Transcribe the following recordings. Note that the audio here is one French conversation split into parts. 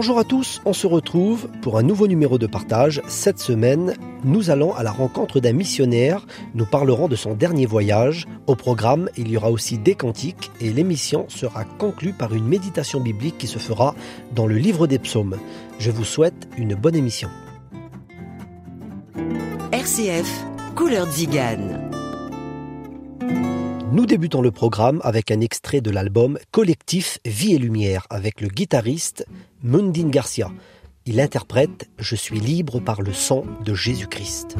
Bonjour à tous, on se retrouve pour un nouveau numéro de partage. Cette semaine, nous allons à la rencontre d'un missionnaire. Nous parlerons de son dernier voyage. Au programme, il y aura aussi des cantiques et l'émission sera conclue par une méditation biblique qui se fera dans le livre des psaumes. Je vous souhaite une bonne émission. RCF, couleur Zigane. Nous débutons le programme avec un extrait de l'album Collectif Vie et Lumière avec le guitariste Mundine Garcia. Il interprète Je suis libre par le sang de Jésus-Christ.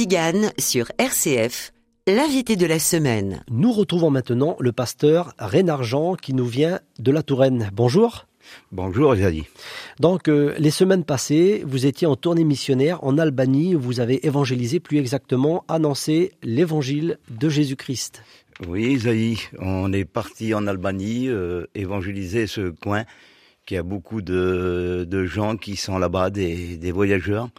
Zigane sur RCF, l'invité de la semaine. Nous retrouvons maintenant le pasteur Reynard Jean qui nous vient de la Touraine. Bonjour. Bonjour Jadi. Donc, euh, les semaines passées, vous étiez en tournée missionnaire en Albanie où vous avez évangélisé, plus exactement, annoncé l'évangile de Jésus-Christ. Oui, Isaïe, on est parti en Albanie euh, évangéliser ce coin qui a beaucoup de, de gens qui sont là-bas, des, des voyageurs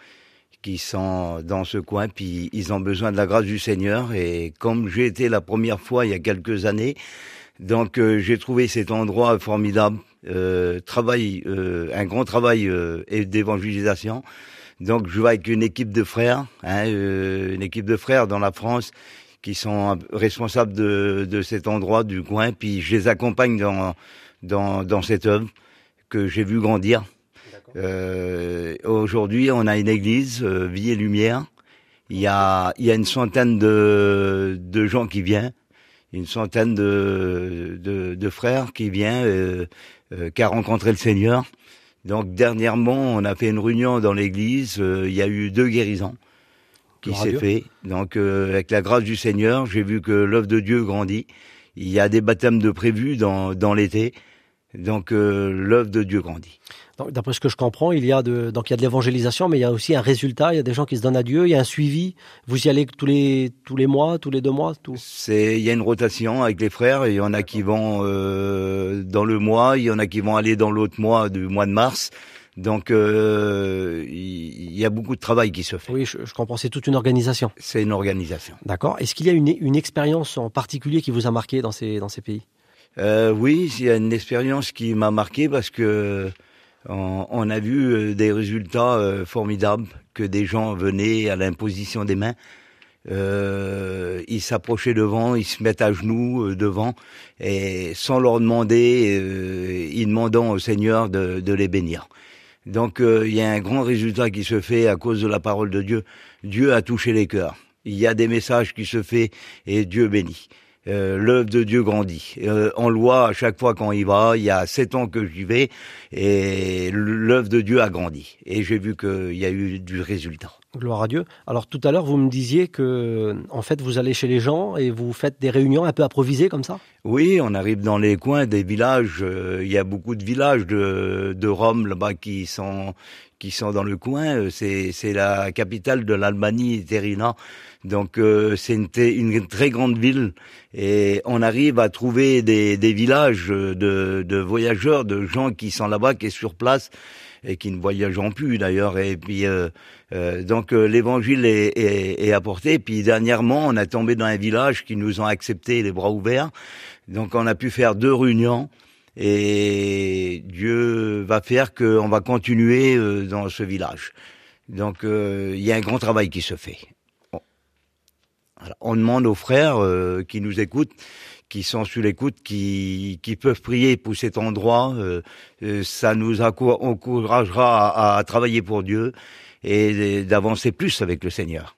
qui sont dans ce coin, puis ils ont besoin de la grâce du Seigneur. Et comme j'ai été la première fois il y a quelques années, donc euh, j'ai trouvé cet endroit formidable, euh, travail, euh, un grand travail euh, d'évangélisation. Donc je vais avec une équipe de frères, hein, euh, une équipe de frères dans la France qui sont responsables de, de cet endroit du coin, puis je les accompagne dans dans, dans cette œuvre que j'ai vu grandir. Euh, Aujourd'hui, on a une église, euh, Vie et Lumière. Il y a, il y a une centaine de, de gens qui viennent, une centaine de, de, de frères qui viennent, euh, euh, qui a rencontré le Seigneur. Donc dernièrement, on a fait une réunion dans l'église. euh, il y a eu deux guérisons qui s'est fait. Donc euh, avec la grâce du Seigneur, j'ai vu que l'œuvre de Dieu grandit. Il y a des baptêmes de prévus dans, dans l'été. Donc euh, l'œuvre de Dieu grandit. D'après ce que je comprends, il y a de, donc il y a de l'évangélisation, mais il y a aussi un résultat. Il y a des gens qui se donnent à Dieu. Il y a un suivi. Vous y allez tous les tous les mois, tous les deux mois, tout. C'est, il y a une rotation avec les frères. Il y en a qui vont euh, dans le mois, il y en a qui vont aller dans l'autre mois du mois de mars. Donc il y, a beaucoup de travail qui se fait. Oui, je, comprends. C'est toute une organisation. C'est une organisation. D'accord. Est-ce qu'il y a une, une, expérience en particulier qui vous a marqué dans ces dans ces pays? Oui, il y a une expérience qui m'a marqué parce que on, a vu des résultats formidables que des gens venaient à l'imposition des mains euh, ils s'approchaient devant, ils se mettent à genoux euh, devant, et sans leur demander, euh, ils demandant au Seigneur de, de les bénir. Donc euh, il y a un grand résultat qui se fait à cause de la parole de Dieu. Dieu a touché les cœurs. Il y a des messages qui se fait et Dieu bénit. Euh, l'œuvre de Dieu grandit. Euh, on le voit à chaque fois qu'on y va. Il y a sept ans que j'y vais et l'œuvre de Dieu a grandi. Et j'ai vu qu'il y a eu du résultat. Gloire à Dieu. Alors tout à l'heure, vous me disiez que, en fait, vous allez chez les gens et vous faites des réunions un peu improvisées comme ça? Oui, on arrive dans les coins des villages. Euh, il y a beaucoup de villages de, de Rome là-bas qui sont qui sont dans le coin. Euh, c'est c'est la capitale de l'Albanie, Terina. Donc euh, c'est une, très grande ville et on arrive à trouver des, des villages de, de voyageurs, de gens qui sont là-bas, qui sont sur place et qui ne voyageront plus d'ailleurs. Et puis euh, euh, donc euh, l'évangile est, est, est, apporté. Puis dernièrement, on a tombé dans un village qui nous ont accepté les bras ouverts. Donc on a pu faire deux réunions. Et Dieu va faire qu'on va continuer dans ce village. Donc il y a un grand travail qui se fait. On demande aux frères qui nous écoutent qui sont sur l'écoute, qui, qui peuvent prier pour cet endroit. Euh, euh, ça nous encouragera à, travailler pour Dieu et d'avancer plus avec le Seigneur.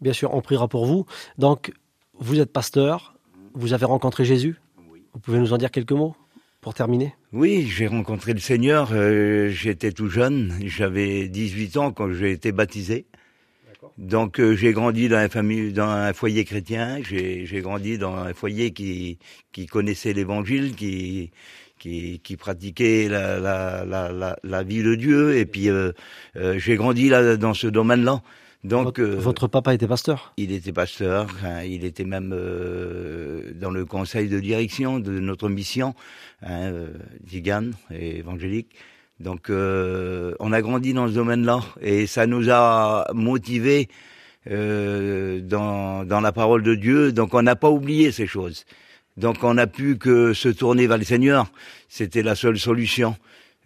Bien sûr, on priera pour vous. Donc, vous êtes pasteur, vous avez rencontré Jésus. Vous pouvez nous en dire quelques mots pour terminer? Oui, j'ai rencontré le Seigneur. Euh, j'étais tout jeune, j'avais 18 ans quand j'ai été baptisé. Donc euh, j'ai grandi dans un famille, dans un foyer chrétien. J'ai grandi dans un foyer qui qui connaissait l'Évangile, qui qui, qui pratiquait la, la, la, la, vie de Dieu. Et puis euh, euh j'ai grandi là dans ce domaine-là. Donc votre, votre, papa était pasteur? Il était pasteur. Hein, il était même dans le conseil de direction de notre mission, hein, Zigane et évangélique. Donc euh, on a grandi dans ce domaine-là et ça nous a motivés euh, dans, dans la parole de Dieu. Donc on n'a pas oublié ces choses. Donc on n'a pu que se tourner vers le Seigneur. C'était la seule solution.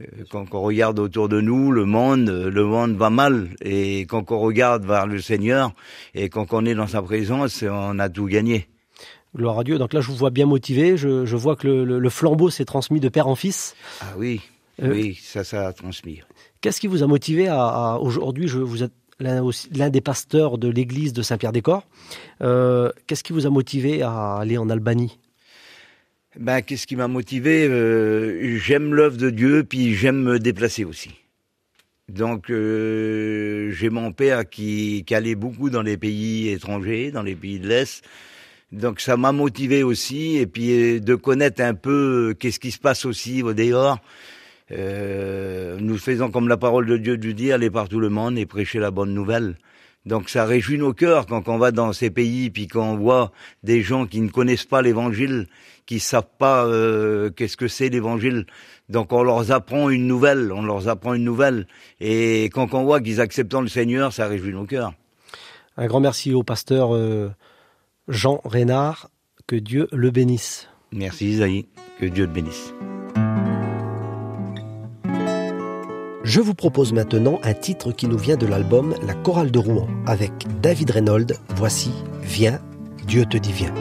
Euh, quand on regarde autour de nous, le monde, le monde va mal. Et quand on regarde vers le Seigneur et quand on est dans sa présence, on a tout gagné. Gloire à Dieu. Donc là, je vous vois bien motivé. Je, je vois que le, le flambeau s'est transmis de père en fils. Ah oui. Euh, oui, ça, ça a transmis. Qu'est-ce qui vous a motivé à, aujourd'hui, vous êtes l'un des pasteurs de l'église de Saint-Pierre-des-Corps. Euh, qu'est-ce qui vous a motivé à aller en Albanie? Ben, Qu'est-ce qui m'a motivé euh, J'aime l'œuvre de Dieu, puis j'aime me déplacer aussi. Donc, j'ai mon père qui, qui, allait beaucoup dans les pays étrangers, dans les pays de l'Est. Donc, ça m'a motivé aussi, et puis de connaître un peu qu'est-ce qui se passe aussi au dehors. Euh, nous faisons comme la parole de Dieu nous dit, aller partout le monde et prêcher la bonne nouvelle. Donc ça réjouit nos cœurs quand on va dans ces pays, puis qu'on voit des gens qui ne connaissent pas l'Évangile, qui savent pas euh, qu'est-ce que c'est l'Évangile. Donc on leur apprend une nouvelle, on leur apprend une nouvelle. Et quand on voit qu'ils acceptent le Seigneur, ça réjouit nos cœurs. Un grand merci au pasteur euh, Jean Reynard. Que Dieu le bénisse. Merci Isaïe. Que Dieu le bénisse. Je vous propose maintenant un titre qui nous vient de l'album La chorale de Rouen avec David Reynolds. Voici Viens, Dieu te dit viens.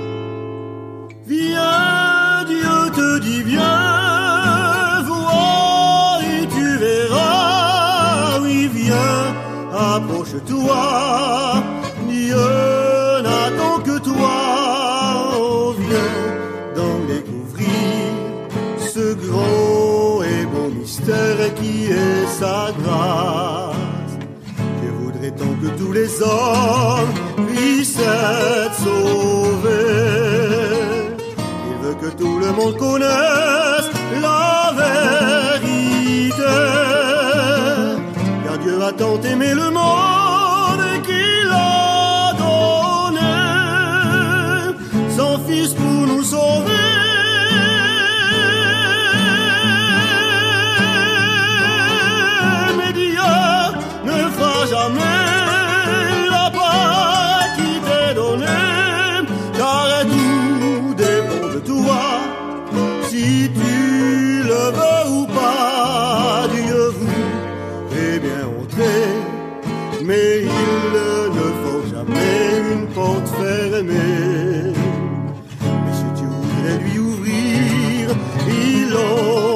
Viens, Dieu te dit viens, vois et tu verras. Oui, viens, approche-toi, Dieu n'attend que toi. Qui est sa grâce. Je voudrais tant que tous les hommes puissent être sauvés. Il veut que tout le monde connaisse si tu le veux ou pas, Dieu vous est bien hantée, mais il ne faut jamais une porte fermée. Mais si tu voudrais lui ouvrir, il entrerait.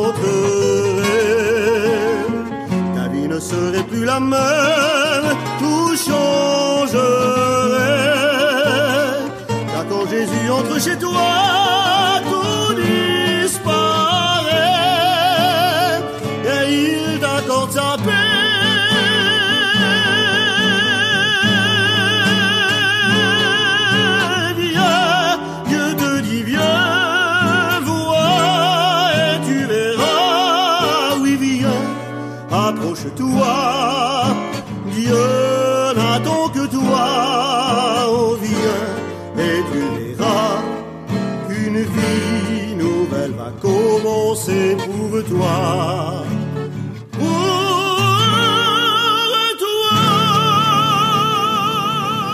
Ta vie ne serait plus la même. Approche-toi. Dieu n'attend que toi. Oh, viens et tu verras qu'une vie nouvelle va commencer toi. Pour toi.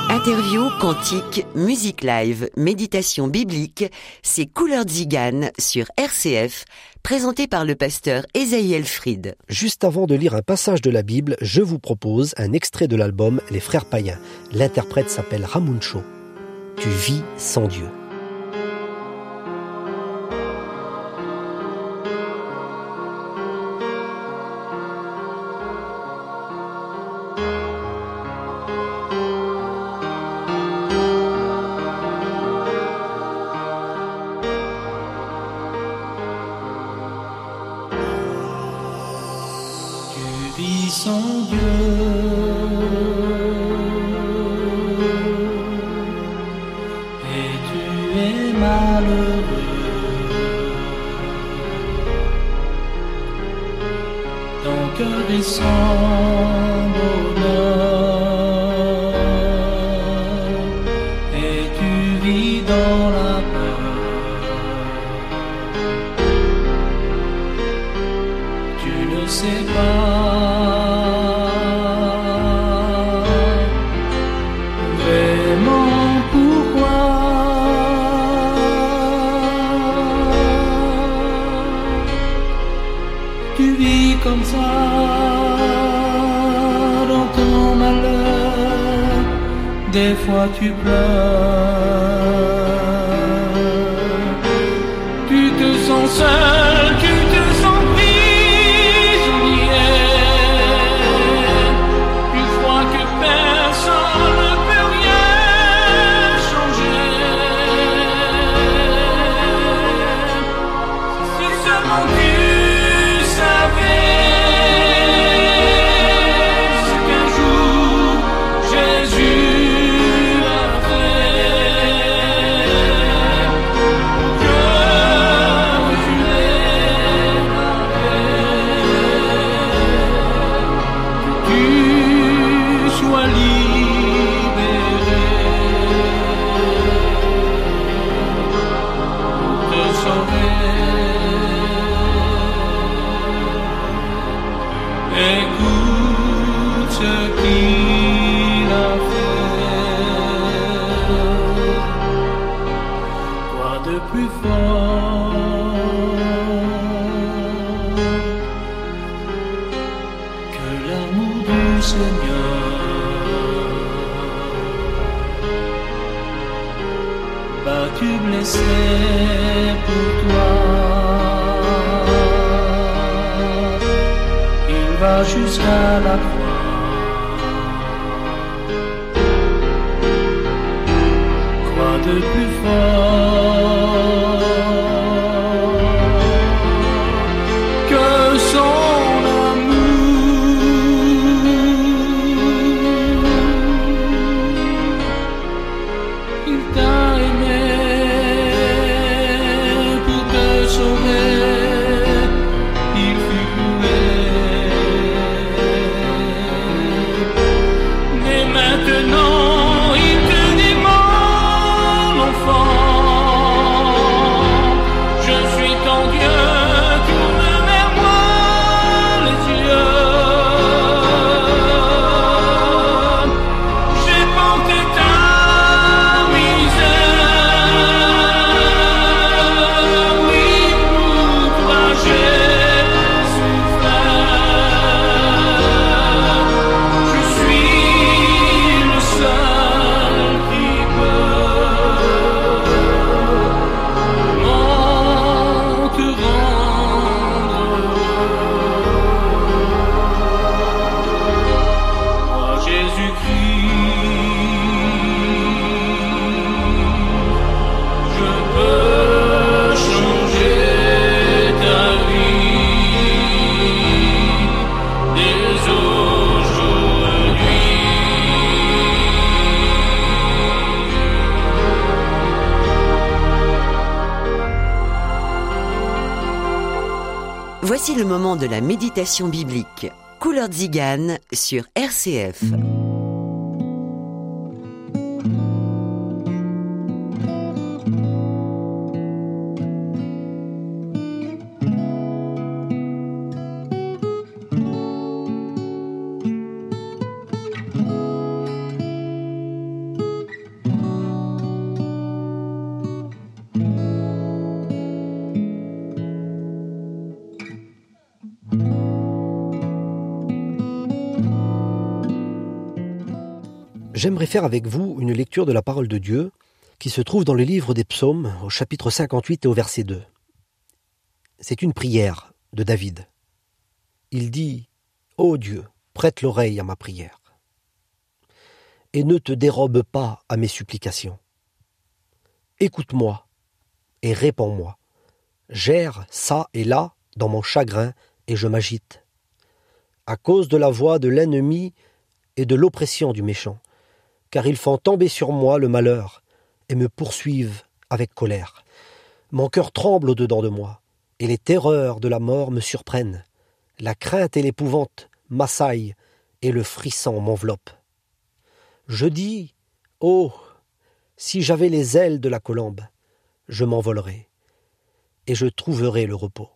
Interview, cantique, musique live, méditation biblique, c'est Couleur Zigane sur RCF, présenté par le pasteur Esaïel Fried. Juste avant de lire un passage de la Bible, je vous propose un extrait de l'album Les Frères Païens. L'interprète s'appelle Ramuncho. Tu vis sans Dieu. Ne sais pas vraiment pourquoi. Tu vis comme ça dans ton malheur. Des fois tu pleures. Tu te sens seul, du Seigneur Battu, blessé pour toi. Il va jusqu'à la croix maintenant, méditation biblique. Couleur Zigane sur RCF. J'aimerais faire avec vous une lecture de la parole de Dieu qui se trouve dans le livre des psaumes au chapitre 58 et au verset 2. C'est une prière de David. Il dit Ô Dieu, prête l'oreille à ma prière et ne te dérobe pas à mes supplications. Écoute-moi et réponds-moi. Gère ça et là dans mon chagrin et je m'agite. À cause de la voix de l'ennemi et de l'oppression du méchant car ils font tomber sur moi le malheur et me poursuivent avec colère. Mon cœur tremble au-dedans de moi, et les terreurs de la mort me surprennent. La crainte et l'épouvante m'assaillent, et le frisson m'enveloppe. Je dis, oh, si j'avais les ailes de la colombe, je m'envolerais, et je trouverais le repos.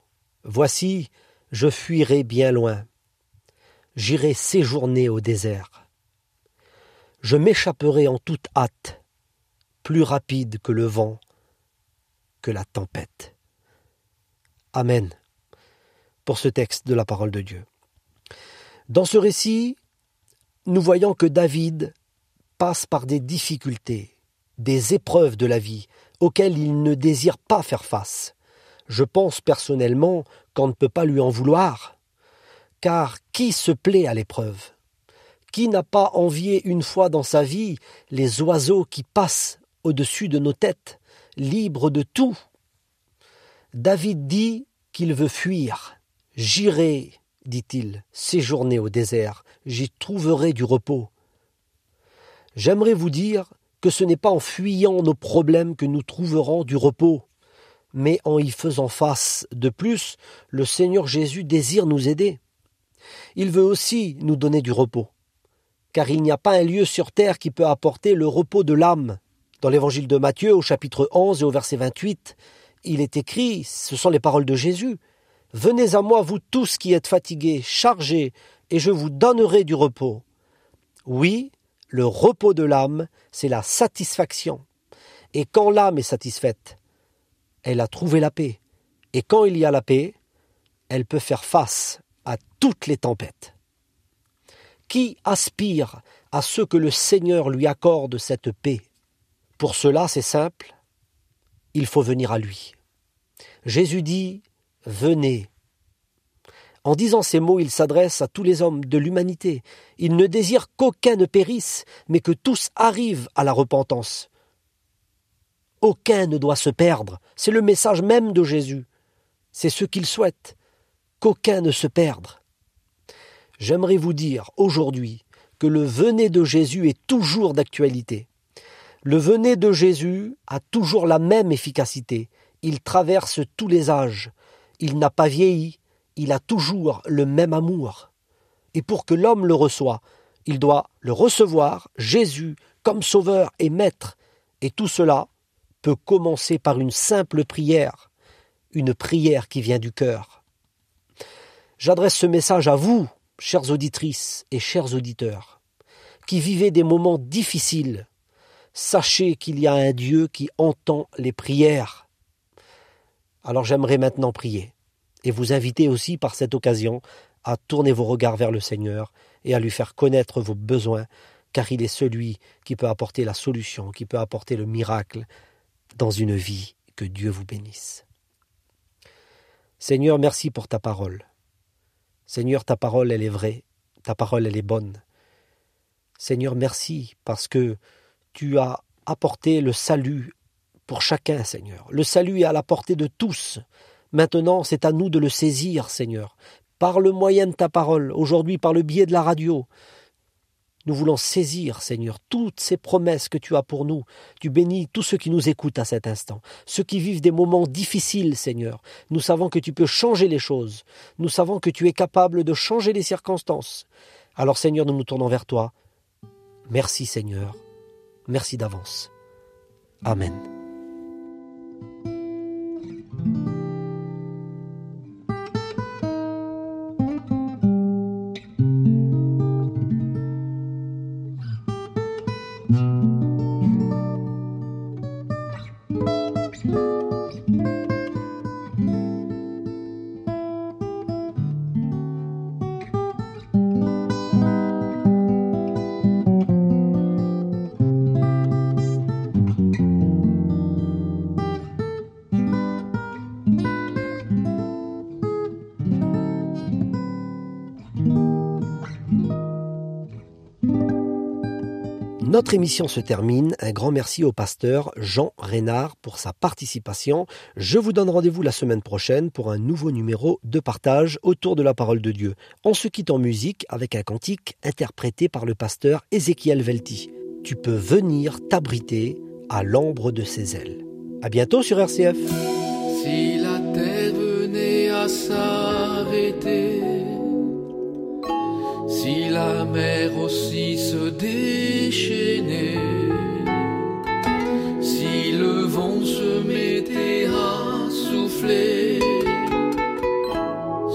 Voici, je fuirai bien loin. J'irai séjourner au désert je m'échapperai en toute hâte, plus rapide que le vent, que la tempête. Amen. Pour ce texte de la parole de Dieu. Dans ce récit, nous voyons que David passe par des difficultés, des épreuves de la vie auxquelles il ne désire pas faire face. Je pense personnellement qu'on ne peut pas lui en vouloir, car qui se plaît à l'épreuve? Qui n'a pas envié une fois dans sa vie les oiseaux qui passent au-dessus de nos têtes, libres de tout David dit qu'il veut fuir. J'irai, dit-il, séjourner au désert, j'y trouverai du repos. J'aimerais vous dire que ce n'est pas en fuyant nos problèmes que nous trouverons du repos, mais en y faisant face. De plus, le Seigneur Jésus désire nous aider. Il veut aussi nous donner du repos car il n'y a pas un lieu sur terre qui peut apporter le repos de l'âme. Dans l'évangile de Matthieu, au chapitre 11 et au verset 28, il est écrit, ce sont les paroles de Jésus, Venez à moi, vous tous qui êtes fatigués, chargés, et je vous donnerai du repos. Oui, le repos de l'âme, c'est la satisfaction. Et quand l'âme est satisfaite, elle a trouvé la paix. Et quand il y a la paix, elle peut faire face à toutes les tempêtes. Qui aspire à ce que le Seigneur lui accorde cette paix? Pour cela, c'est simple, il faut venir à lui. Jésus dit Venez. En disant ces mots, il s'adresse à tous les hommes de l'humanité. Il ne désire qu'aucun ne périsse, mais que tous arrivent à la repentance. Aucun ne doit se perdre. C'est le message même de Jésus. C'est ce qu'il souhaite. Qu'aucun ne se perde j'aimerais vous dire aujourd'hui que le venet de Jésus est toujours d'actualité. Le venet de Jésus a toujours la même efficacité. Il traverse tous les âges. Il n'a pas vieilli. Il a toujours le même amour. Et pour que l'homme le reçoive, il doit le recevoir, Jésus, comme sauveur et maître. Et tout cela peut commencer par une simple prière, une prière qui vient du cœur. J'adresse ce message à vous, chères auditrices et chers auditeurs, qui vivez des moments difficiles, sachez qu'il y a un Dieu qui entend les prières. Alors j'aimerais maintenant prier et vous inviter aussi par cette occasion à tourner vos regards vers le Seigneur et à lui faire connaître vos besoins, car il est celui qui peut apporter la solution, qui peut apporter le miracle dans une vie. Que Dieu vous bénisse. Seigneur, merci pour ta parole. Seigneur, ta parole, elle est vraie, ta parole, elle est bonne. Seigneur, merci parce que tu as apporté le salut pour chacun, Seigneur. Le salut est à la portée de tous. Maintenant, c'est à nous de le saisir, Seigneur, par le moyen de ta parole, aujourd'hui par le biais de la radio. Nous voulons saisir, Seigneur, toutes ces promesses que tu as pour nous. Tu bénis tous ceux qui nous écoutent à cet instant, ceux qui vivent des moments difficiles, Seigneur. Nous savons que tu peux changer les choses. Nous savons que tu es capable de changer les circonstances. Alors, Seigneur, nous nous tournons vers toi. Merci, Seigneur. Merci d'avance. Amen. Notre émission se termine. Un grand merci au pasteur Jean Reynard pour sa participation. Je vous donne rendez-vous la semaine prochaine pour un nouveau numéro de partage autour de la parole de Dieu. On se quitte en musique avec un cantique interprété par le pasteur Ézéchiel Velti. Tu peux venir t'abriter à l'ombre de ses ailes. À bientôt sur RCF. Si la mer aussi se déchaînait, si le vent se mettait à souffler,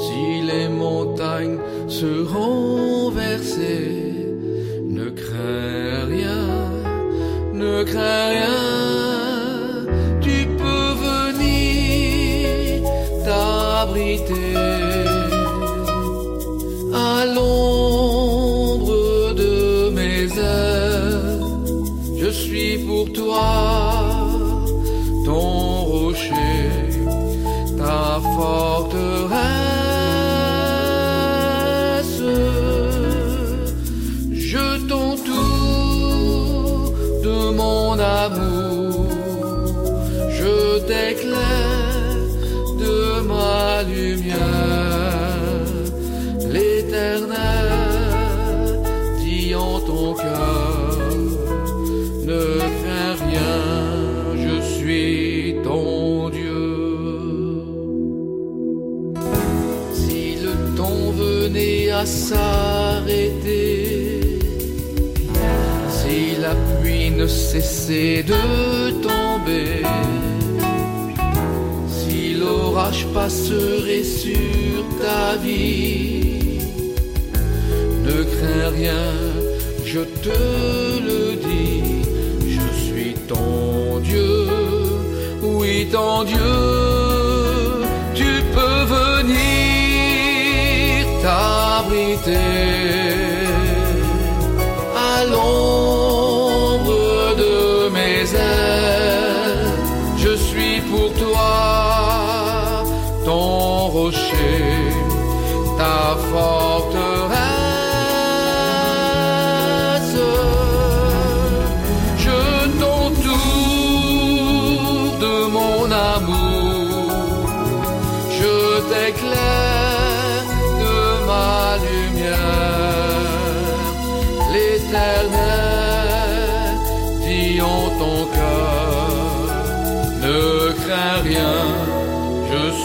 si les montagnes se renversaient, ne crains rien, ne crains rien, tu peux venir t'abriter s'arrêter, si la pluie ne cessait de tomber, si l'orage passerait sur ta vie, ne crains rien, je te le dis, je suis ton Dieu, oui ton Dieu, à l'ombre de mes ailes, je suis pour toi ton rocher, ta forteresse.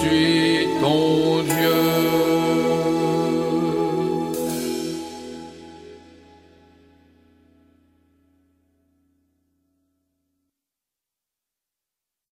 Suis ton Dieu.